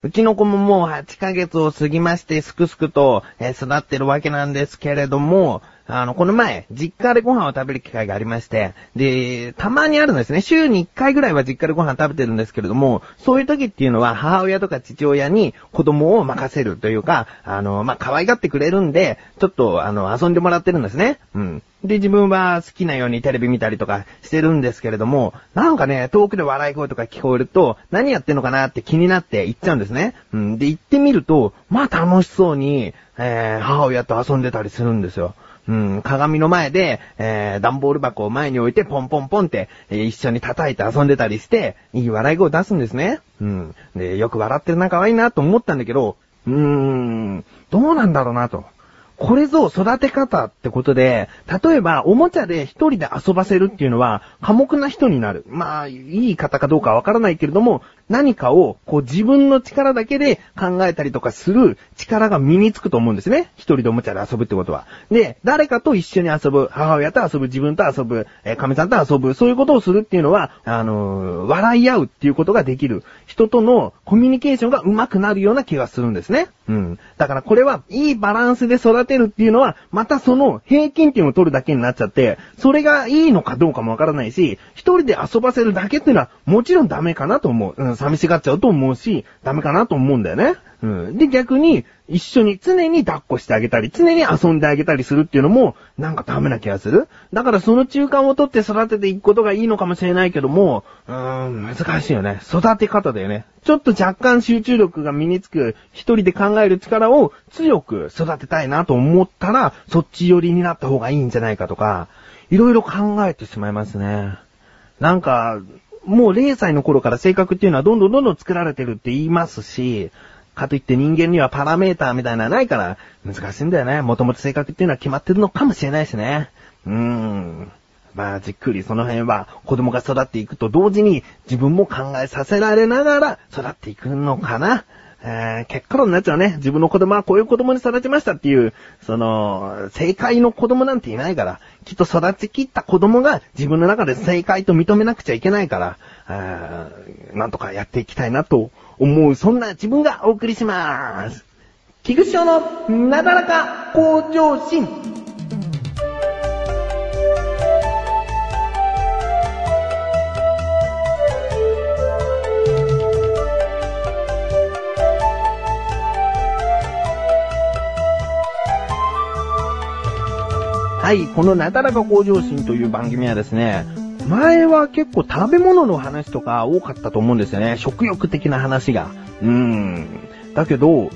うちの子ももう8ヶ月を過ぎましてすくすくと、育ってるわけなんですけれども、あの、この前、実家でご飯を食べる機会がありまして、で、たまにあるんですね。週に1回ぐらいは実家でご飯食べてるんですけれども、そういう時っていうのは母親とか父親に子供を任せるというか、あの、まあ、可愛がってくれるんで、ちょっと、あの、遊んでもらってるんですね。うん。で、自分は好きなようにテレビ見たりとかしてるんですけれども、なんかね、遠くで笑い声とか聞こえると、何やってんのかなって気になって行っちゃうんですね。うん。で、行ってみると、まあ楽しそうに、えー、母親と遊んでたりするんですよ。うん、鏡の前で、えー、段ボール箱を前に置いてポンポンポンって、えー一緒に叩いて遊んでたりして、いい笑い声を出すんですね。うん。で、よく笑ってるな、可愛いなと思ったんだけど、うーん、どうなんだろうなと。これぞ育て方ってことで、例えばおもちゃで一人で遊ばせるっていうのは、寡黙な人になる。まあ、いい方かどうかわからないけれども、何かをこう自分の力だけで考えたりとかする力が身につくと思うんですね。一人でおもちゃで遊ぶってことは。で、誰かと一緒に遊ぶ、母親と遊ぶ、自分と遊ぶ、えー、神さんと遊ぶ、そういうことをするっていうのは、あのー笑い合うっていうことができる。人とのコミュニケーションが上手くなるような気がするんですね。うん。だからこれはいいバランスで育てるっていうのは、またその平均っていうのを取るだけになっちゃって、それがいいのかどうかもわからないし、一人で遊ばせるだけっていうのはもちろんダメかなと思う。うん、寂しがっちゃうと思うし、ダメかなと思うんだよね。うん。で、逆に、一緒に常に抱っこしてあげたり、常に遊んであげたりするっていうのも、なんかダメな気がする。だからその中間を取って育てていくことがいいのかもしれないけども、うーん、難しいよね。育て方だよね。ちょっと若干集中力が身につく、一人で考える力を強く育てたいなと思ったら、そっち寄りになった方がいいんじゃないかとか、いろいろ考えてしまいますね。なんか、もう0歳の頃から性格っていうのはどんどんどんどん作られてるって言いますし、かといって人間にはパラメーターみたいなのはないから、難しいんだよね。もともと性格っていうのは決まってるのかもしれないしね。うーん。まあ、じっくりその辺は子供が育っていくと同時に自分も考えさせられながら育っていくのかな。えー、結果論になっちゃうね。自分の子供はこういう子供に育ちましたっていう、その、正解の子供なんていないから、きっと育ちきった子供が自分の中で正解と認めなくちゃいけないから、あーなんとかやっていきたいなと思う、そんな自分がお送りします。菊池翔のなだらか向上心。はい、このなだらか向上心という番組はですね、前は結構食べ物の話とか多かったと思うんですよね。食欲的な話が。うーん。だけど、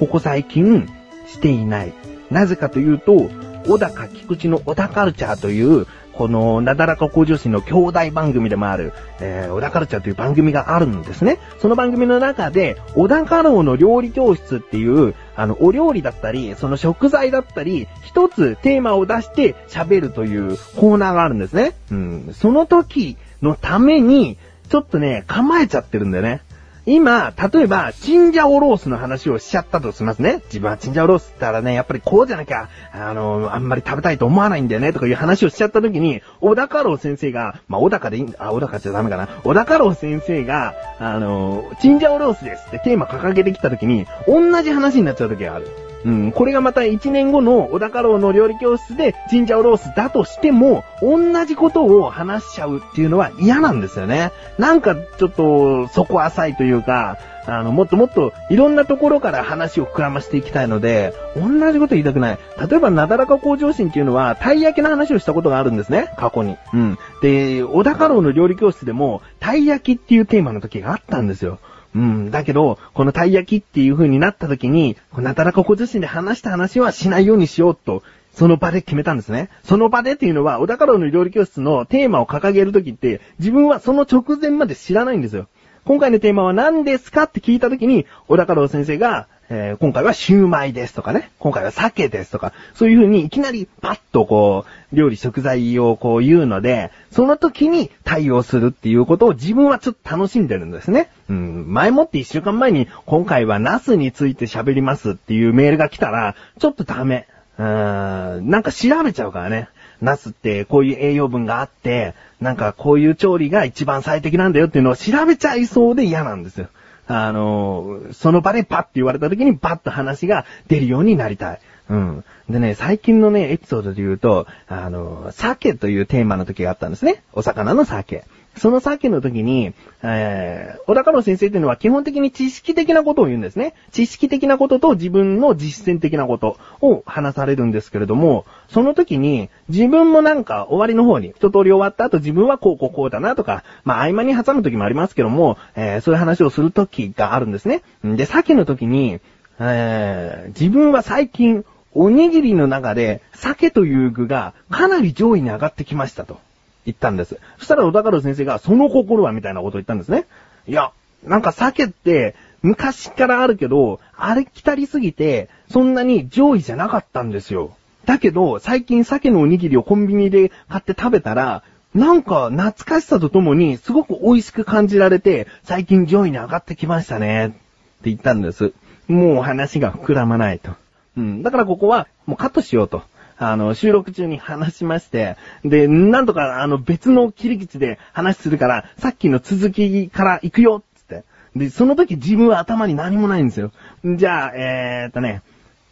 ここ最近していない。なぜかというと、小高菊池の小高カルチャーという、このなだらか向上心の兄弟番組でもある、えー、小田カルチャーという番組があるんですね。その番組の中で、小田家老の料理教室っていう、あの、お料理だったり、その食材だったり、一つテーマを出して喋るというコーナーがあるんですね。うん。その時のために、ちょっとね、構えちゃってるんだよね。今、例えば、チンジャオロースの話をしちゃったとしますね。自分はチンジャオロースって言ったらね、やっぱりこうじゃなきゃ、あの、あんまり食べたいと思わないんだよね、とかいう話をしちゃった時に、小高郎先生が、まあ、小高でいいんだあ、小高じゃダメかな。小高郎先生が、あの、チンジャオロースですってテーマ掲げてきた時に、同じ話になっちゃう時がある。うん、これがまた1年後の小高郎の料理教室でチンジャオロースだとしても、同じことを話しちゃうっていうのは嫌なんですよね。なんかちょっと底浅いというか、あの、もっともっといろんなところから話を膨らましていきたいので、同じこと言いたくない。例えば、なだらか向上心っていうのは、たい焼きの話をしたことがあるんですね、過去に。うん。で、小高郎の料理教室でも、たい焼きっていうテーマの時があったんですよ。うん。うんだけど、このたい焼きっていう風になった時に、なだらかご自身で話した話はしないようにしようと、その場で決めたんですね。その場でっていうのは、小高郎の料理教室のテーマを掲げる時って、自分はその直前まで知らないんですよ。今回のテーマは何ですかって聞いた時に、小高郎先生が、えー今回はシューマイですとかね、今回は鮭ですとか、そういう風にいきなりパッとこう、料理食材をこう言うので、その時に対応するっていうことを自分はちょっと楽しんでるんですね。うん、前もって一週間前に、今回はナスについて喋りますっていうメールが来たら、ちょっとダメ。うーん、なんか調べちゃうからね。ナスってこういう栄養分があって、なんかこういう調理が一番最適なんだよっていうのを調べちゃいそうで嫌なんですよ。あの、その場でパッて言われた時にパッと話が出るようになりたい。うん。でね、最近のね、エピソードで言うと、あの、鮭というテーマの時があったんですね。お魚の鮭。その鮭の時に、えー、小高野先生っていうのは基本的に知識的なことを言うんですね。知識的なことと自分の実践的なことを話されるんですけれども、その時に自分もなんか終わりの方に一通り終わった後自分はこうこうこうだなとか、まあ合間に挟む時もありますけども、えー、そういう話をする時があるんですね。で、鮭の時に、えー、自分は最近おにぎりの中で、鮭という具がかなり上位に上がってきましたと言ったんです。そしたら小高野先生が、その心はみたいなことを言ったんですね。いや、なんか鮭って昔からあるけど、あれ来たりすぎて、そんなに上位じゃなかったんですよ。だけど、最近鮭のおにぎりをコンビニで買って食べたら、なんか懐かしさとともにすごく美味しく感じられて、最近上位に上がってきましたね。って言ったんです。もう話が膨らまないと。うん。だからここは、もうカットしようと。あの、収録中に話しまして、で、なんとか、あの、別の切り口で話するから、さっきの続きから行くよつって。で、その時自分は頭に何もないんですよ。じゃあ、えー、っとね、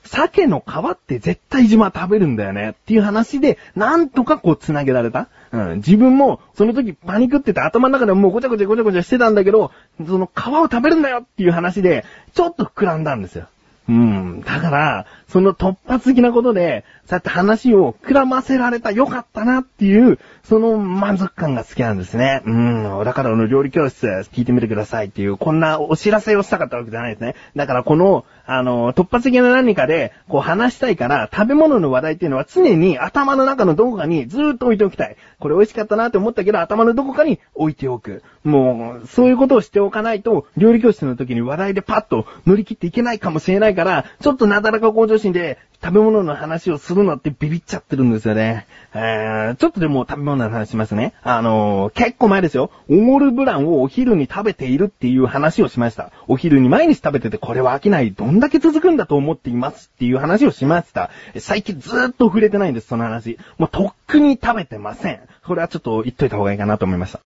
鮭の皮って絶対自分は食べるんだよねっていう話で、なんとかこう繋げられた。うん。自分も、その時パニクってて頭の中でもうごちゃごちゃごちゃごちゃしてたんだけど、その皮を食べるんだよっていう話で、ちょっと膨らんだんですよ。うん。だから、その突発的なことで、そうやって話を膨らませられた、よかったなっていう、その満足感が好きなんですね。うん。だからあの料理教室聞いてみてくださいっていう、こんなお知らせをしたかったわけじゃないですね。だからこの、あの、突発的な何かで、こう話したいから、食べ物の話題っていうのは常に頭の中のどこかにずーっと置いておきたい。これ美味しかったなって思ったけど、頭のどこかに置いておく。もう、そういうことをしておかないと、料理教室の時に話題でパッと乗り切っていけないかもしれないから、ちょっとなだらか向上心で、食べ物の話をするのってビビっちゃってるんですよね。えー、ちょっとでも食べ物の話しますね。あのー、結構前ですよ。オモルブランをお昼に食べているっていう話をしました。お昼に毎日食べててこれは飽きない。どんだけ続くんだと思っていますっていう話をしました。最近ずーっと触れてないんです、その話。もうとっくに食べてません。これはちょっと言っといた方がいいかなと思いました。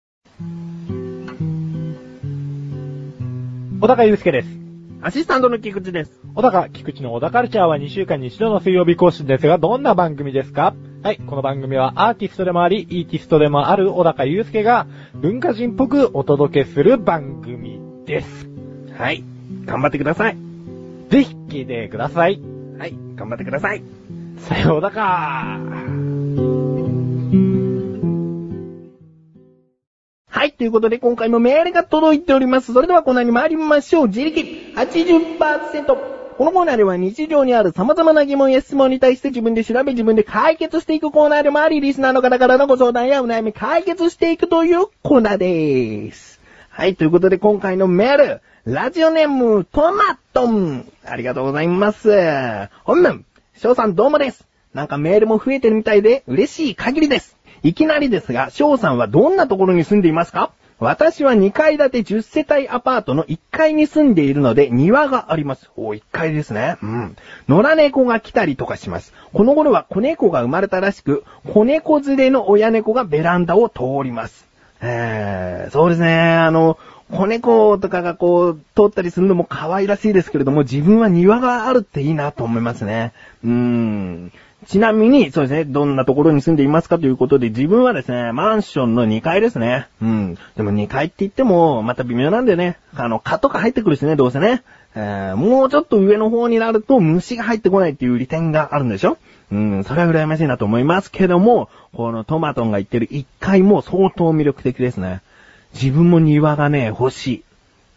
小高祐介です。アシスタントの菊池です。小高、菊池の小高カルチャーは2週間に一度の水曜日更新ですが、どんな番組ですか？はい、この番組はアーティストでもあり、イーティストでもある小高祐介が文化人っぽくお届けする番組です。はい、頑張ってください。ぜひ聞いてください。はい、頑張ってください。さようだかはい、ということで今回もメールが届いております。それではコーナーに参りましょう。自力80%。このコーナーでは日常にある様々な疑問や質問に対して自分で調べ自分で解決していくコーナーでもあり、リスナーの方からのご相談やお悩み解決していくというコーナーでーす。はい、ということで今回のメール、ラジオネーム、トマトン。ありがとうございます。本文、翔さんどうもです。なんかメールも増えてるみたいで嬉しい限りです。いきなりですが、翔さんはどんなところに住んでいますか？私は2階建て10世帯アパートの1階に住んでいるので庭があります。お、1階ですね。うん。野良猫が来たりとかします。この頃は子猫が生まれたらしく、子猫連れの親猫がベランダを通ります。えー、そうですね。あの、子猫とかがこう、通ったりするのも可愛らしいですけれども、自分は庭があるっていいなと思いますね。うーん。ちなみに、そうですね、どんなところに住んでいますかということで、自分はですね、マンションの2階ですね。うん。でも2階って言っても、また微妙なんでね、あの、蚊とか入ってくるしね、どうせね。えー、もうちょっと上の方になると虫が入ってこないっていう利点があるんでしょうん、それは羨ましいなと思いますけども、このトマトンが言ってる1階も相当魅力的ですね。自分も庭がね、欲しい。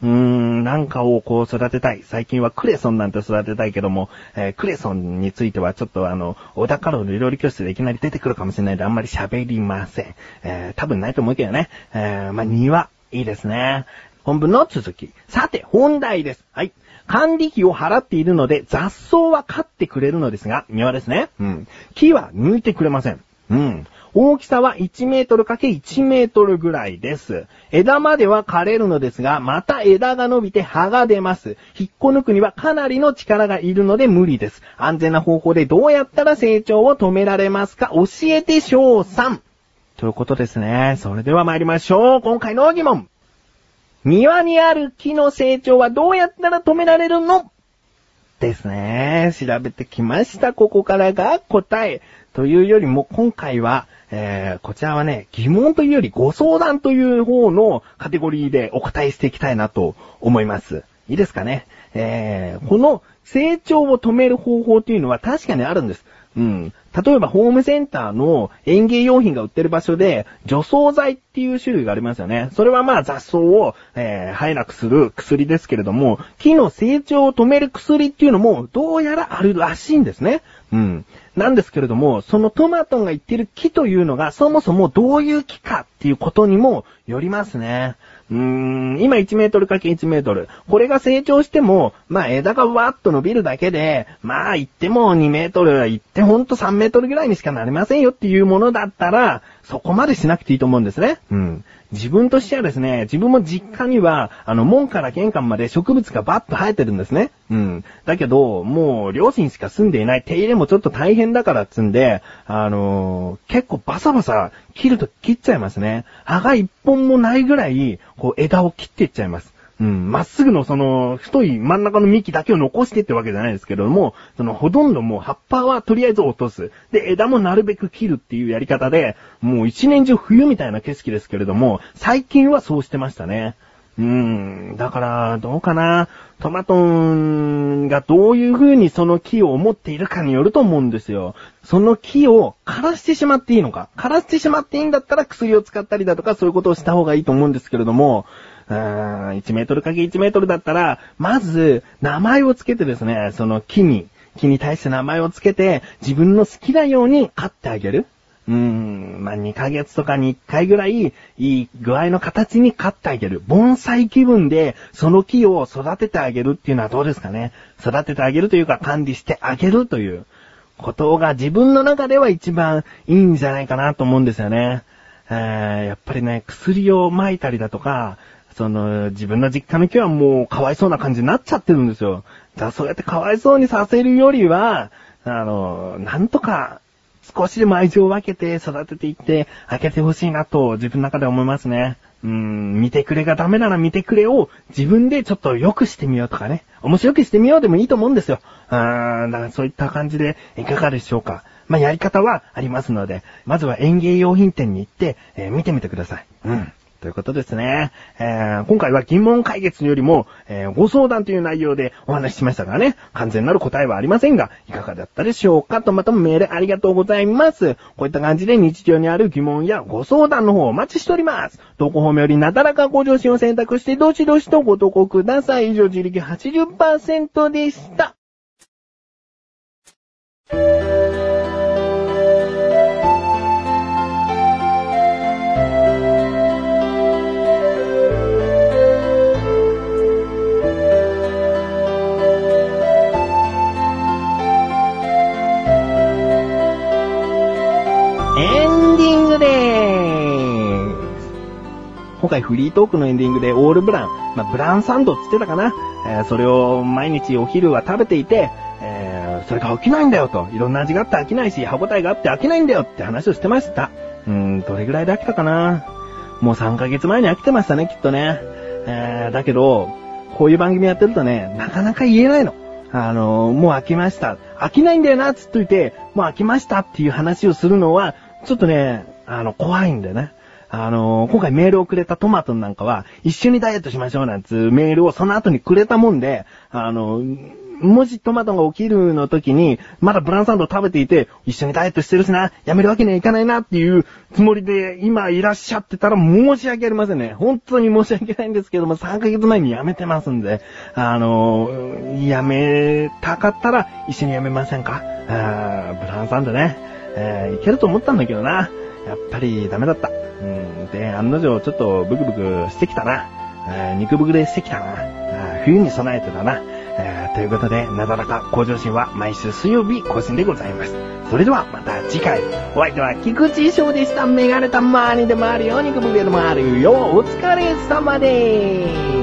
うーん、なんかをこう育てたい。最近はクレソンなんて育てたいけども、えー、クレソンについてはちょっとあの、小高郎の料理教室でいきなり出てくるかもしれないんであんまり喋りません。えー、多分ないと思うけどね。えー、まあ、庭、いいですね。本文の続き。さて、本題です。はい。管理費を払っているので雑草は飼ってくれるのですが、庭ですね。うん。木は抜いてくれません。うん。大きさは1メートルかけ1メートルぐらいです。枝までは枯れるのですが、また枝が伸びて葉が出ます。引っこ抜くにはかなりの力がいるので無理です。安全な方法でどうやったら成長を止められますか？教えて翔さん。ということですね。それでは参りましょう。今回の疑問。庭にある木の成長はどうやったら止められるの？ですね。調べてきました。ここからが答え。というよりも今回は、えー、こちらはね、疑問というよりご相談という方のカテゴリーでお答えしていきたいなと思います。いいですかね。えー、この成長を止める方法というのは確かにあるんです。うん。例えばホームセンターの園芸用品が売ってる場所で除草剤っていう種類がありますよね。それはまあ雑草を、えー、生えなくする薬ですけれども、木の成長を止める薬っていうのもどうやらあるらしいんですね。うん。なんですけれども、そのトマトンが言ってる木というのがそもそもどういう木かっていうことにもよりますね。うーん、今1メートルかけ1メートル。これが成長しても、まあ枝がわーっと伸びるだけで、まあ行っても2メートル、行ってほんと3メートルぐらいにしかなりませんよっていうものだったら、そこまでしなくていいと思うんですね。うん。自分としてはですね、自分も実家には、あの、門から玄関まで植物がバッと生えてるんですね。うん。だけど、もう、両親しか住んでいない、手入れもちょっと大変だからっつんで、あのー結構バサバサ切ると切っちゃいますね。葉が一本もないぐらい、こう、枝を切っていっちゃいます。うん、まっすぐのその、太い真ん中の幹だけを残してってわけじゃないですけれども、その、ほとんどもう葉っぱはとりあえず落とす。で、枝もなるべく切るっていうやり方で、もう一年中冬みたいな景色ですけれども、最近はそうしてましたね。うん、だから、どうかな。トマトンがどういう風にその木を思っているかによると思うんですよ。その木を枯らしてしまっていいのか。枯らしてしまっていいんだったら薬を使ったりだとかそういうことをした方がいいと思うんですけれども、1メートルかけ1メートルだったら、まず、名前をつけてですね、その木に、木に対して名前をつけて、自分の好きなように飼ってあげる。うーん、まあ、2ヶ月とかに1回ぐらい、いい具合の形に飼ってあげる。盆栽気分で、その木を育ててあげるっていうのはどうですかね。育ててあげるというか、管理してあげるということが自分の中では一番いいんじゃないかなと思うんですよね。えーやっぱりね、薬を撒いたりだとか、その、自分の実家の木はもうかわいそうな感じになっちゃってるんですよ。だからそうやってかわいそうにさせるよりは、あの、なんとか、少しでも愛情を分けて育てていってあげてほしいなと自分の中で思いますね。うん、見てくれがダメなら見てくれを自分でちょっと良くしてみようとかね。面白くしてみようでもいいと思うんですよ。あーだからそういった感じでいかがでしょうか。まあ、やり方はありますので、まずは園芸用品店に行って、えー見てみてください。うん。ということですね。えー今回は疑問解決よりも、えーご相談という内容でお話ししましたからね、完全なる答えはありませんが、いかがだったでしょうか？とまたメールありがとうございます。こういった感じで日常にある疑問やご相談の方をお待ちしております。投稿方面よりなだらかご上心を選択して、どしどしとご投稿ください。以上、自力80%でした。今回フリートークのエンディングでオールブラン、まあ、ブランサンドって言ってたかな、えーそれを毎日お昼は食べていて、えーそれが飽きないんだよと。いろんな味があって飽きないし、歯応えがあって飽きないんだよって話をしてました。うーん、どれぐらいで飽きたかなもう3ヶ月前に飽きてましたね、きっとね。えーだけど、こういう番組やってるとね、なかなか言えないの。あのーもう飽きました。飽きないんだよな、つっといて、もう飽きましたっていう話をするのは、ちょっとね、あの、怖いんだよね。あのー今回メールをくれたトマトなんかは、一緒にダイエットしましょうなんつうメールをその後にくれたもんで、あのーもしトマトが起きるの時に、まだブランサンド食べていて、一緒にダイエットしてるしな、やめるわけにはいかないなっていうつもりで今いらっしゃってたら申し訳ありませんね。本当に申し訳ないんですけども、3ヶ月前にやめてますんで、あのやめたかったら一緒にやめませんか？あーブランサンドね、えーいけると思ったんだけどな。やっぱりダメだった。うん。で、案の定ちょっとブクブクしてきたな。肉ブクでしてきたな。冬に備えてだな。ということで、なだらか向上心は毎週水曜日更新でございます。それではまた次回。お相手は菊池翔でした。メガネたまにでもあるよ。肉ブクでもあるよ。お疲れ様でーす。